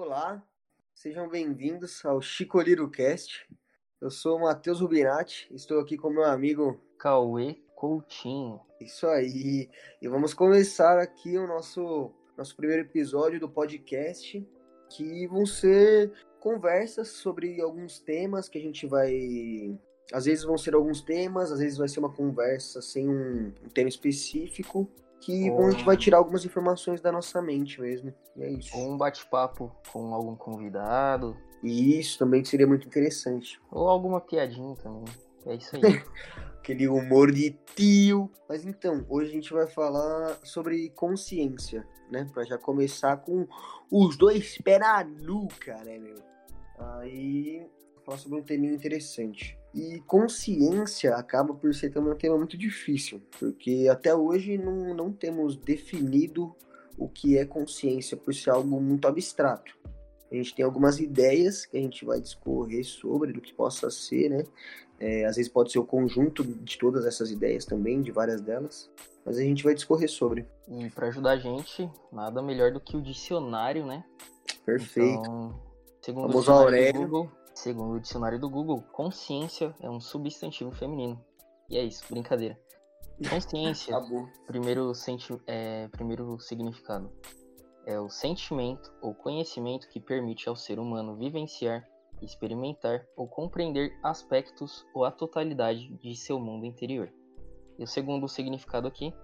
Olá, sejam bem-vindos ao Chicoliro Cast. Eu sou o Matheus Rubinati, estou aqui com meu amigo Cauê Coutinho. Isso aí. E vamos começar aqui o nosso nosso primeiro episódio do podcast, que vão ser conversas sobre alguns temas que a gente vai às vezes vão ser alguns temas, às vezes vai ser uma conversa sem um, um tema específico, que Ou- a gente vai tirar algumas informações da nossa mente mesmo. E é isso. Ou um bate-papo com algum convidado. E isso também seria muito interessante. Ou alguma piadinha também. É isso aí. Aquele humor de tio. Mas então, hoje a gente vai falar sobre consciência, né? Pra já começar com os dois pés na nuca, né, meu? Aí, falar sobre um tema interessante. E consciência acaba por ser também um tema muito difícil, porque até hoje não, não temos definido o que é consciência, por ser algo muito abstrato. A gente tem algumas ideias que a gente vai discorrer sobre do que possa ser, né? É, às vezes pode ser o conjunto de todas essas ideias também, de várias delas, mas a gente vai discorrer sobre. e pra ajudar a gente, nada melhor do que o dicionário, né? Perfeito. Então, segundo o Famoso dicionário Aurélio. Google, segundo o dicionário do Google, consciência é um substantivo feminino. E é isso, brincadeira. Consciência primeiro, senti é, primeiro significado é o sentimento ou conhecimento que permite ao ser humano vivenciar, experimentar ou compreender aspectos ou a totalidade de seu mundo interior. E o segundo significado aqui,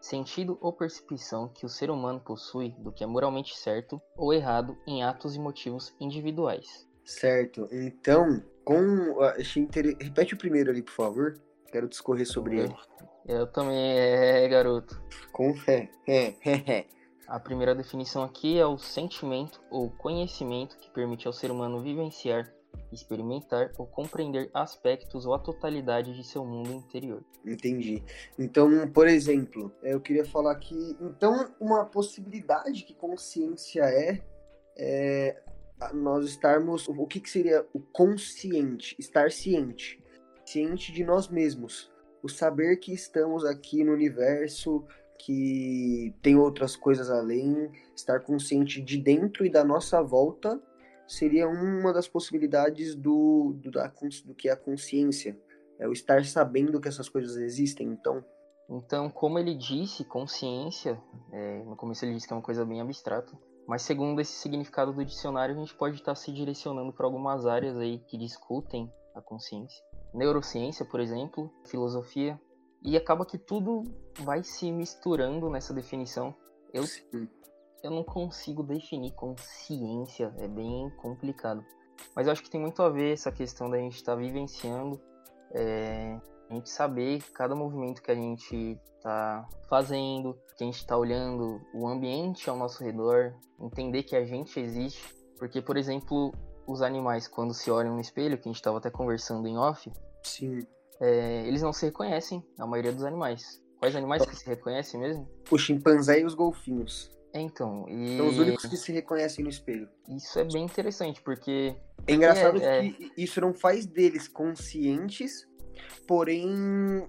sentido ou percepção que o ser humano possui do que é moralmente certo ou errado em atos e motivos individuais. Certo. Então, com. Achei inter... Repete o primeiro ali, por favor. Quero discorrer sobre ele. Eu também, é, garoto. Com fé. É, é, é. A primeira definição aqui é o sentimento ou conhecimento que permite ao ser humano vivenciar, experimentar ou compreender aspectos ou a totalidade de seu mundo interior. Entendi. Então, por exemplo, é, eu queria falar que. Então, uma possibilidade que consciência é, é nós estarmos. O que, que seria o consciente? Estar ciente. Ciente de nós mesmos. O saber que estamos aqui no universo, que tem outras coisas além, estar consciente de dentro e da nossa volta seria uma das possibilidades do, do, da, do que é a consciência. É o estar sabendo que essas coisas existem, então. Então, como ele disse, consciência, é, no começo ele disse que é uma coisa bem abstrata, mas segundo esse significado do dicionário, a gente pode estar se direcionando para algumas áreas aí que discutem a consciência. Neurociência, por exemplo, filosofia, e acaba que tudo vai se misturando nessa definição. Eu Sim. eu não consigo definir consciência, é bem complicado. Mas eu acho que tem muito a ver essa questão da gente estar vivenciando, é, a gente saber cada movimento que a gente está fazendo, que a gente está olhando o ambiente ao nosso redor, entender que a gente existe. Porque, por exemplo, os animais, quando se olham no espelho, que a gente estava até conversando em off, Sim. é, eles não se reconhecem, a maioria dos animais. Quais animais que se reconhecem mesmo? O chimpanzé e os golfinhos. É, então, e São os únicos que se reconhecem no espelho. isso é bem interessante, porque É engraçado É, que isso não faz deles conscientes, porém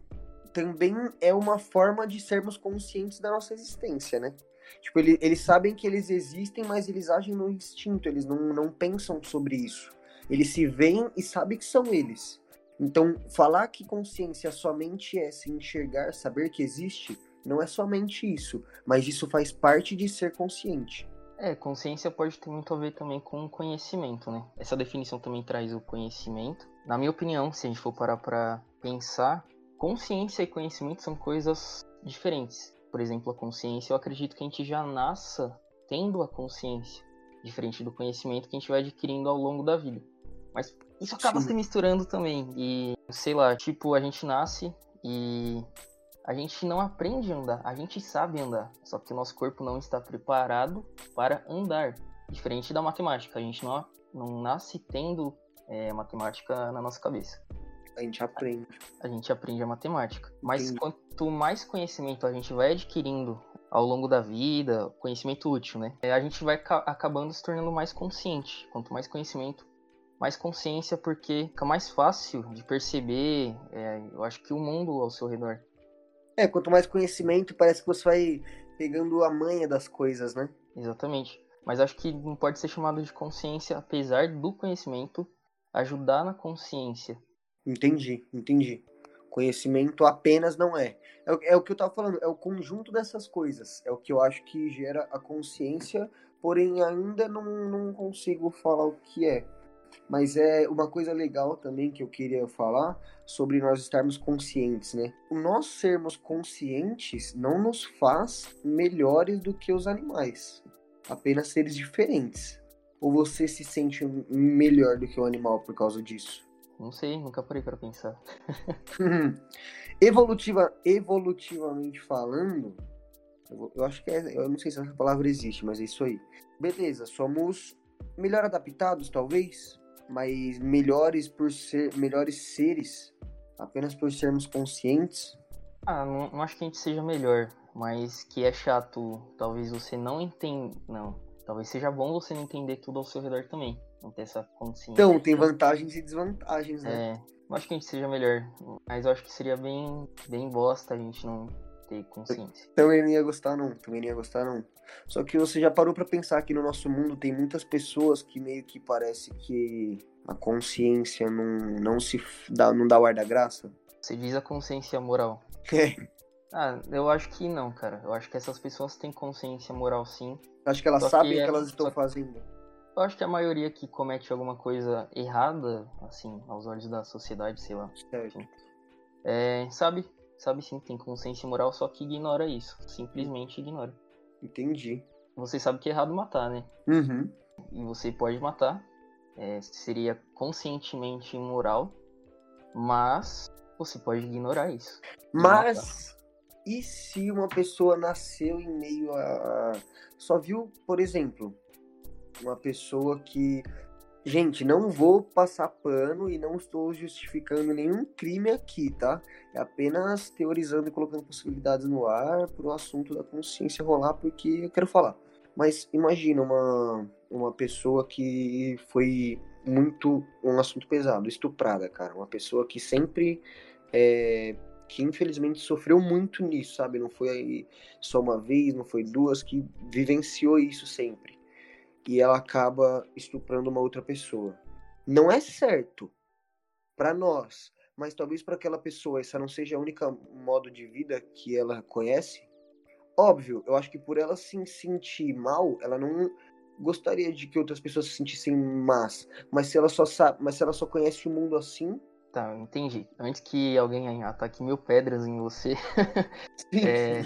também é uma forma de sermos conscientes da nossa existência, né? Tipo, ele- eles sabem que eles existem, mas eles agem no instinto, eles não, não pensam sobre isso. Eles se veem e sabem que são eles. Então, falar que consciência somente é se enxergar, saber que existe, não é somente isso, mas isso faz parte de ser consciente. É, consciência pode ter muito a ver também com conhecimento, né? Essa definição também traz o conhecimento. Na minha opinião, se a gente for parar pra pensar, consciência e conhecimento são coisas diferentes. Por exemplo, a consciência, eu acredito que a gente já nasça tendo a consciência, diferente do conhecimento que a gente vai adquirindo ao longo da vida. Mas isso acaba Sim. se misturando também. E, sei lá, tipo, a gente nasce e a gente não aprende a andar, a gente sabe andar, só que o nosso corpo não está preparado para andar. Diferente da matemática, a gente não, não nasce tendo é, matemática na nossa cabeça. A gente aprende. A gente aprende a matemática. Mas Entendi. quanto mais conhecimento a gente vai adquirindo ao longo da vida, conhecimento útil, né? é, A gente vai ca- acabando se tornando mais consciente. Quanto mais conhecimento, mais consciência, porque fica mais fácil de perceber, é, eu acho que o mundo ao seu redor. É, quanto mais conhecimento, parece que você vai pegando a manha das coisas, né? Exatamente. Mas acho que não pode ser chamado de consciência, apesar do conhecimento ajudar na consciência. Entendi, entendi. Conhecimento apenas não é. é. É, o que eu tava falando, é o conjunto dessas coisas. É o que eu acho que gera a consciência, porém ainda não, não consigo falar o que é. Mas é uma coisa legal também que eu queria falar sobre nós estarmos conscientes, né? Nós sermos conscientes não nos faz melhores do que os animais, apenas seres diferentes. Ou você se sente melhor do que o animal por causa disso? Não sei, nunca parei para pensar. Evolutiva, evolutivamente falando, eu, eu acho que é, eu não sei se essa palavra existe, mas é isso aí. Beleza, somos melhor adaptados, talvez, mas melhores por ser melhores seres, apenas por sermos conscientes. Ah, não, não acho que a gente seja melhor, mas que é chato, talvez você não entenda, não. Talvez seja bom você não entender tudo ao seu redor também. Não ter essa consciência. Então, tem vantagens e desvantagens, né? É, não acho que a gente seja melhor. Mas eu acho que seria bem, bem bosta a gente não ter consciência. Também não ia gostar, não. Também não ia gostar, não. Só que você já parou para pensar que no nosso mundo tem muitas pessoas que meio que parece que a consciência não, não se dá, não dá o ar da graça? Você diz a consciência moral. É. Ah, eu acho que não, cara. Eu acho que essas pessoas têm consciência moral sim. Acho que elas só sabem o que, que, elas estão fazendo. Eu acho que a maioria que comete alguma coisa errada, assim, aos olhos da sociedade, sei lá. Certo. É, sabe, sabe sim, tem consciência moral, só que ignora isso. Simplesmente ignora. Entendi. Você sabe que é errado matar, né? Uhum. E você pode matar. É, seria conscientemente imoral, mas você pode ignorar isso. Mas e se uma pessoa nasceu em meio a. Só viu, por exemplo, uma pessoa que. Gente, não vou passar pano e não estou justificando nenhum crime aqui, tá? É apenas teorizando e colocando possibilidades no ar para o assunto da consciência rolar, porque eu quero falar. Mas imagina uma, uma pessoa que foi muito um assunto pesado, estuprada, cara. Uma pessoa que sempre é, que infelizmente sofreu muito nisso, sabe? Não foi só uma vez, não foi duas, que vivenciou isso sempre. E ela acaba estuprando uma outra pessoa. Não é certo para nós, mas talvez para aquela pessoa essa não seja a única modo de vida que ela conhece. Óbvio, eu acho que por ela se sentir mal, ela não gostaria de que outras pessoas se sentissem más, mas se ela só sabe, mas se ela só conhece o mundo assim, Tá, entendi. Antes que alguém ataque mil pedras em você. é,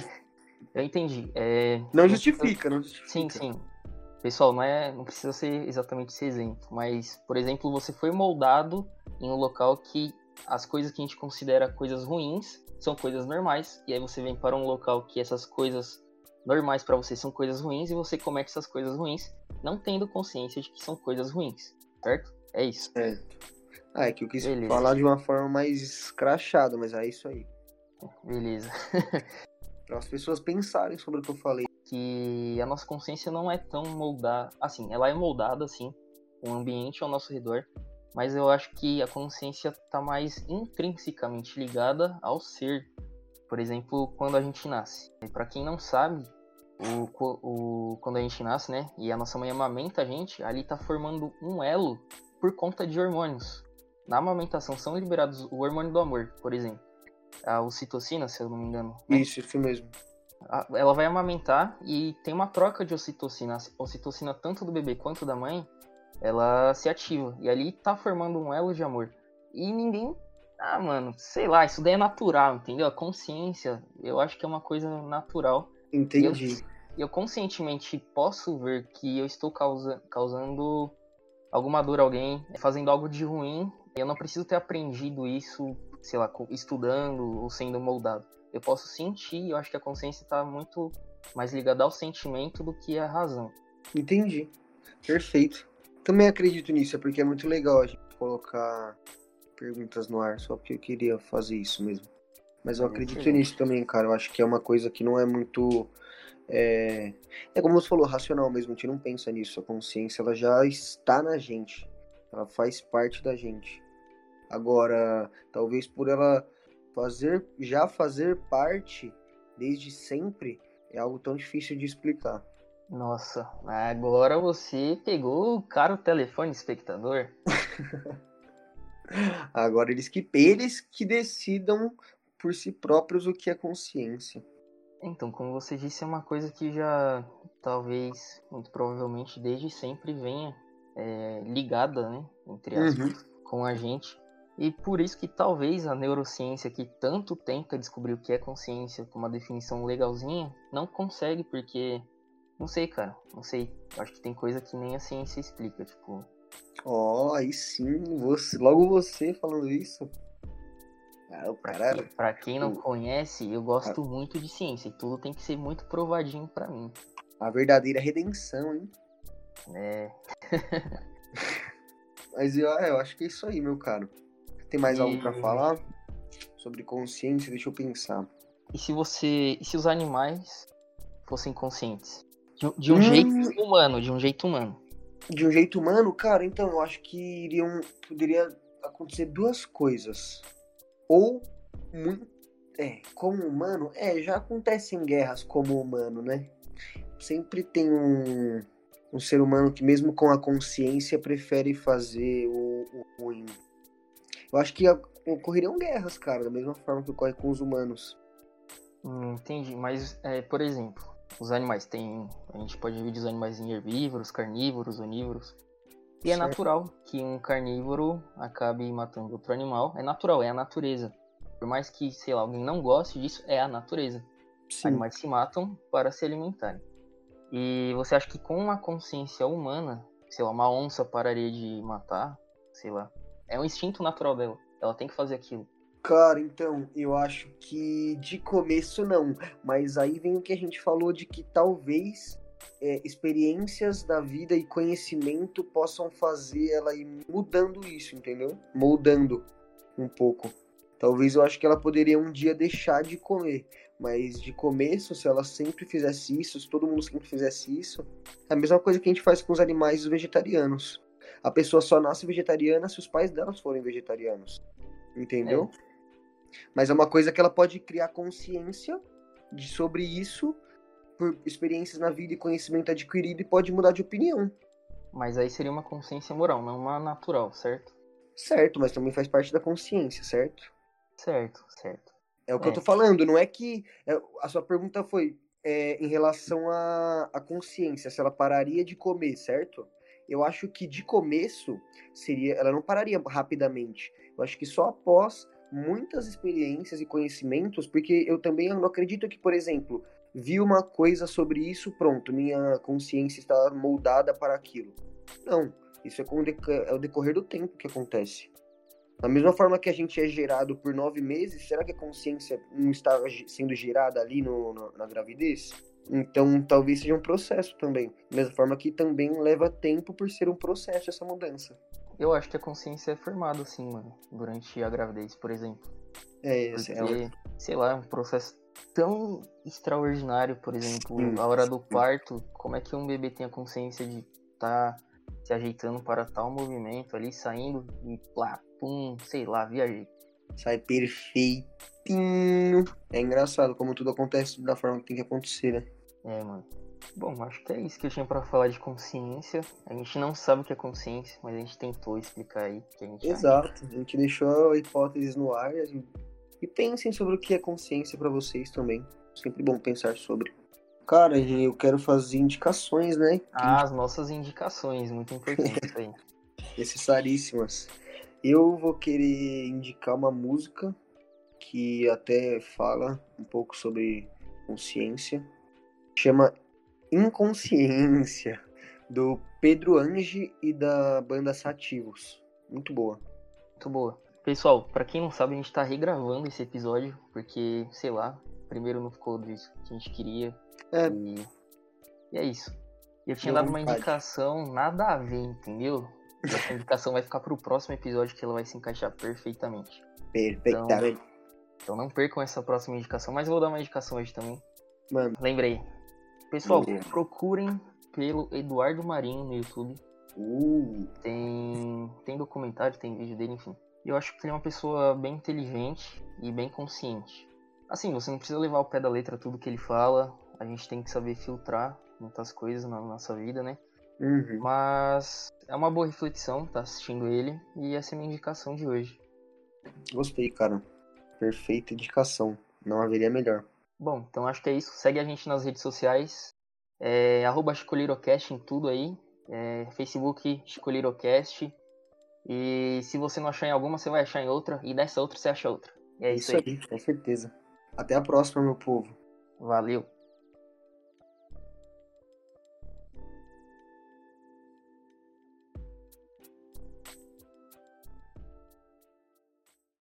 eu entendi. É, não justifica, não justifica. Sim, sim. Pessoal, não, é, não precisa ser exatamente esse exemplo, mas, por exemplo, você foi moldado em um local que as coisas que a gente considera coisas ruins são coisas normais, e aí você vem para um local que essas coisas normais para você são coisas ruins e você comete essas coisas ruins, não tendo consciência de que são coisas ruins, certo? É isso. Certo. Ah, é que eu quis Beleza. falar de uma forma mais escrachada, mas é isso aí. Beleza. para as pessoas pensarem sobre o que eu falei. Que a nossa consciência não é tão moldada. Assim, ela é moldada, assim, o ambiente ao nosso redor. Mas eu acho que a consciência está mais intrinsecamente ligada ao ser. Por exemplo, quando a gente nasce. Para quem não sabe, o, o, quando a gente nasce, né? E a nossa mãe amamenta a gente, ali está formando um elo por conta de hormônios na amamentação são liberados o hormônio do amor, por exemplo. A ocitocina, se eu não me engano. Né? Isso, isso mesmo. Ela vai amamentar e tem uma troca de ocitocina. A ocitocina, tanto do bebê quanto da mãe, ela se ativa. E ali tá formando um elo de amor. E ninguém. Ah, mano, sei lá, isso daí é natural, entendeu? A consciência, eu acho que é uma coisa natural. Entendi. Eu, eu conscientemente posso ver que eu estou causa, causando alguma dor a alguém, fazendo algo de ruim eu não preciso ter aprendido isso, sei lá, estudando ou sendo moldado. Eu posso sentir, eu acho que a consciência está muito mais ligada ao sentimento do que à razão. Entendi. Perfeito. Também acredito nisso, é porque é muito legal a gente colocar perguntas no ar, só porque eu queria fazer isso mesmo. Mas eu acredito nisso também, cara. Eu acho que é uma coisa que não é muito. É, é como você falou, racional mesmo. A gente não pensa nisso. A consciência ela já está na gente. Ela faz parte da gente. Agora, talvez por ela fazer, já fazer parte desde sempre, é algo tão difícil de explicar. Nossa, agora você pegou o cara o telefone espectador. agora eles que eles que decidam por si próprios o que é consciência. Então, como você disse, é uma coisa que já talvez, muito provavelmente, desde sempre venha é, ligada, né, entre aspas, uhum. com a gente. E por isso que talvez a neurociência que tanto tenta descobrir o que é consciência com uma definição legalzinha, não consegue, porque. Não sei, cara. Não sei. Acho que tem coisa que nem a ciência explica, tipo. Ó, oh, aí sim, você, logo você falando isso. Ah, o cara... Pra quem não conhece, eu gosto ah. muito de ciência e tudo tem que ser muito provadinho para mim. A verdadeira redenção, hein? É. Mas eu, eu acho que é isso aí, meu caro. Tem mais e... algo para falar sobre consciência? Deixa eu pensar. E se você, e se os animais fossem conscientes? De, de um hum... jeito humano, de um jeito humano. De um jeito humano, cara, então eu acho que iriam, poderia acontecer duas coisas. Ou muito, é, como humano, é, já acontecem guerras como humano, né? Sempre tem um, um ser humano que mesmo com a consciência prefere fazer o, o ruim. Eu acho que ocorreriam guerras, cara, da mesma forma que ocorre com os humanos. Hum, entendi, mas, é, por exemplo, os animais têm. A gente pode dividir os animais em herbívoros, carnívoros, onívoros. E é certo. é natural que um carnívoro acabe matando outro animal. É natural, é a natureza. Por mais que, sei lá, alguém não goste disso, é a natureza. Sim. Animais se matam para se alimentarem. E você acha que com uma consciência humana, sei lá, uma onça pararia de matar? Sei lá. É um instinto natural dela. Ela tem que fazer aquilo. Cara, então, eu acho que de começo não. Mas aí vem o que a gente falou de que talvez é, experiências da vida e conhecimento possam fazer ela ir mudando isso, entendeu? Moldando um pouco. Talvez eu acho que ela poderia um dia deixar de comer. Mas de começo, se ela sempre fizesse isso, se todo mundo sempre fizesse isso, é a mesma coisa que a gente faz com os animais vegetarianos. A pessoa só nasce vegetariana se os pais delas forem vegetarianos. Entendeu? É. Mas é uma coisa que ela pode criar consciência de, sobre isso por experiências na vida e conhecimento adquirido e pode mudar de opinião. Mas aí seria uma consciência moral, não uma natural, certo? Certo, mas também faz parte da consciência, certo? Certo, certo. É o que é. eu tô falando, não é que. É, a sua pergunta foi é, em relação à, à consciência, se ela pararia de comer, certo? eu acho que de começo seria, ela não pararia rapidamente. Eu acho que só após muitas experiências e conhecimentos, porque eu também não acredito que, por exemplo, vi uma coisa sobre isso, pronto, minha consciência está moldada para aquilo. Não, isso é, com é o decorrer do tempo que acontece. Da mesma forma que a gente é gerado por nove meses, será que a consciência não está sendo gerada ali no, no, na gravidez? Então, talvez seja um processo também. Da mesma forma que também leva tempo por ser um processo essa mudança. Eu acho que a consciência é formada, assim, mano, durante a gravidez, por exemplo. É, é Porque, é sei lá, é um processo tão extraordinário, por exemplo, sim, a hora do parto, como é que um bebê tem a consciência de estar tá se ajeitando para tal movimento ali, saindo e plá, pum, sei lá, viajei. Sai perfeitinho. É engraçado como tudo acontece da forma que tem que acontecer, né? É, mano. Bom, acho que é isso que eu tinha para falar de consciência. A gente não sabe o que é consciência, mas a gente tentou explicar aí. Que a gente Exato, acha. a gente deixou hipóteses no ar e, e pensem sobre o que é consciência para vocês também. Sempre bom pensar sobre. Cara, eu quero fazer indicações, né? Ah, as nossas indicações, muito importante aí. Necessaríssimas. Eu vou querer indicar uma música que até fala um pouco sobre consciência. Chama Inconsciência, do Pedro Ange e da banda Sativos. Muito boa. Muito boa. Pessoal, para quem não sabe, a gente tá regravando esse episódio, porque, sei lá, primeiro não ficou do jeito que a gente queria. É. E, e é isso. Eu tinha dado uma indicação nada a ver, entendeu? Essa indicação vai ficar pro próximo episódio que ela vai se encaixar perfeitamente. Perfeitamente. Então, então não percam essa próxima indicação, mas eu vou dar uma indicação hoje também. Mano. Lembrei. Pessoal, procurem pelo Eduardo Marinho no YouTube. Uh. Tem, tem documentário, tem vídeo dele, enfim. Eu acho que ele é uma pessoa bem inteligente e bem consciente. Assim, você não precisa levar ao pé da letra tudo que ele fala, a gente tem que saber filtrar muitas coisas na nossa vida, né? Uhum. Mas é uma boa reflexão tá assistindo ele e essa é a minha indicação de hoje. Gostei, cara. Perfeita indicação. Não haveria melhor. Bom, então acho que é isso. Segue a gente nas redes sociais. É, arroba em tudo aí. É, Facebook Chicolirocast. E se você não achar em alguma, você vai achar em outra. E nessa outra você acha outra. é isso, isso aí. aí. Com certeza. Até a próxima, meu povo. Valeu.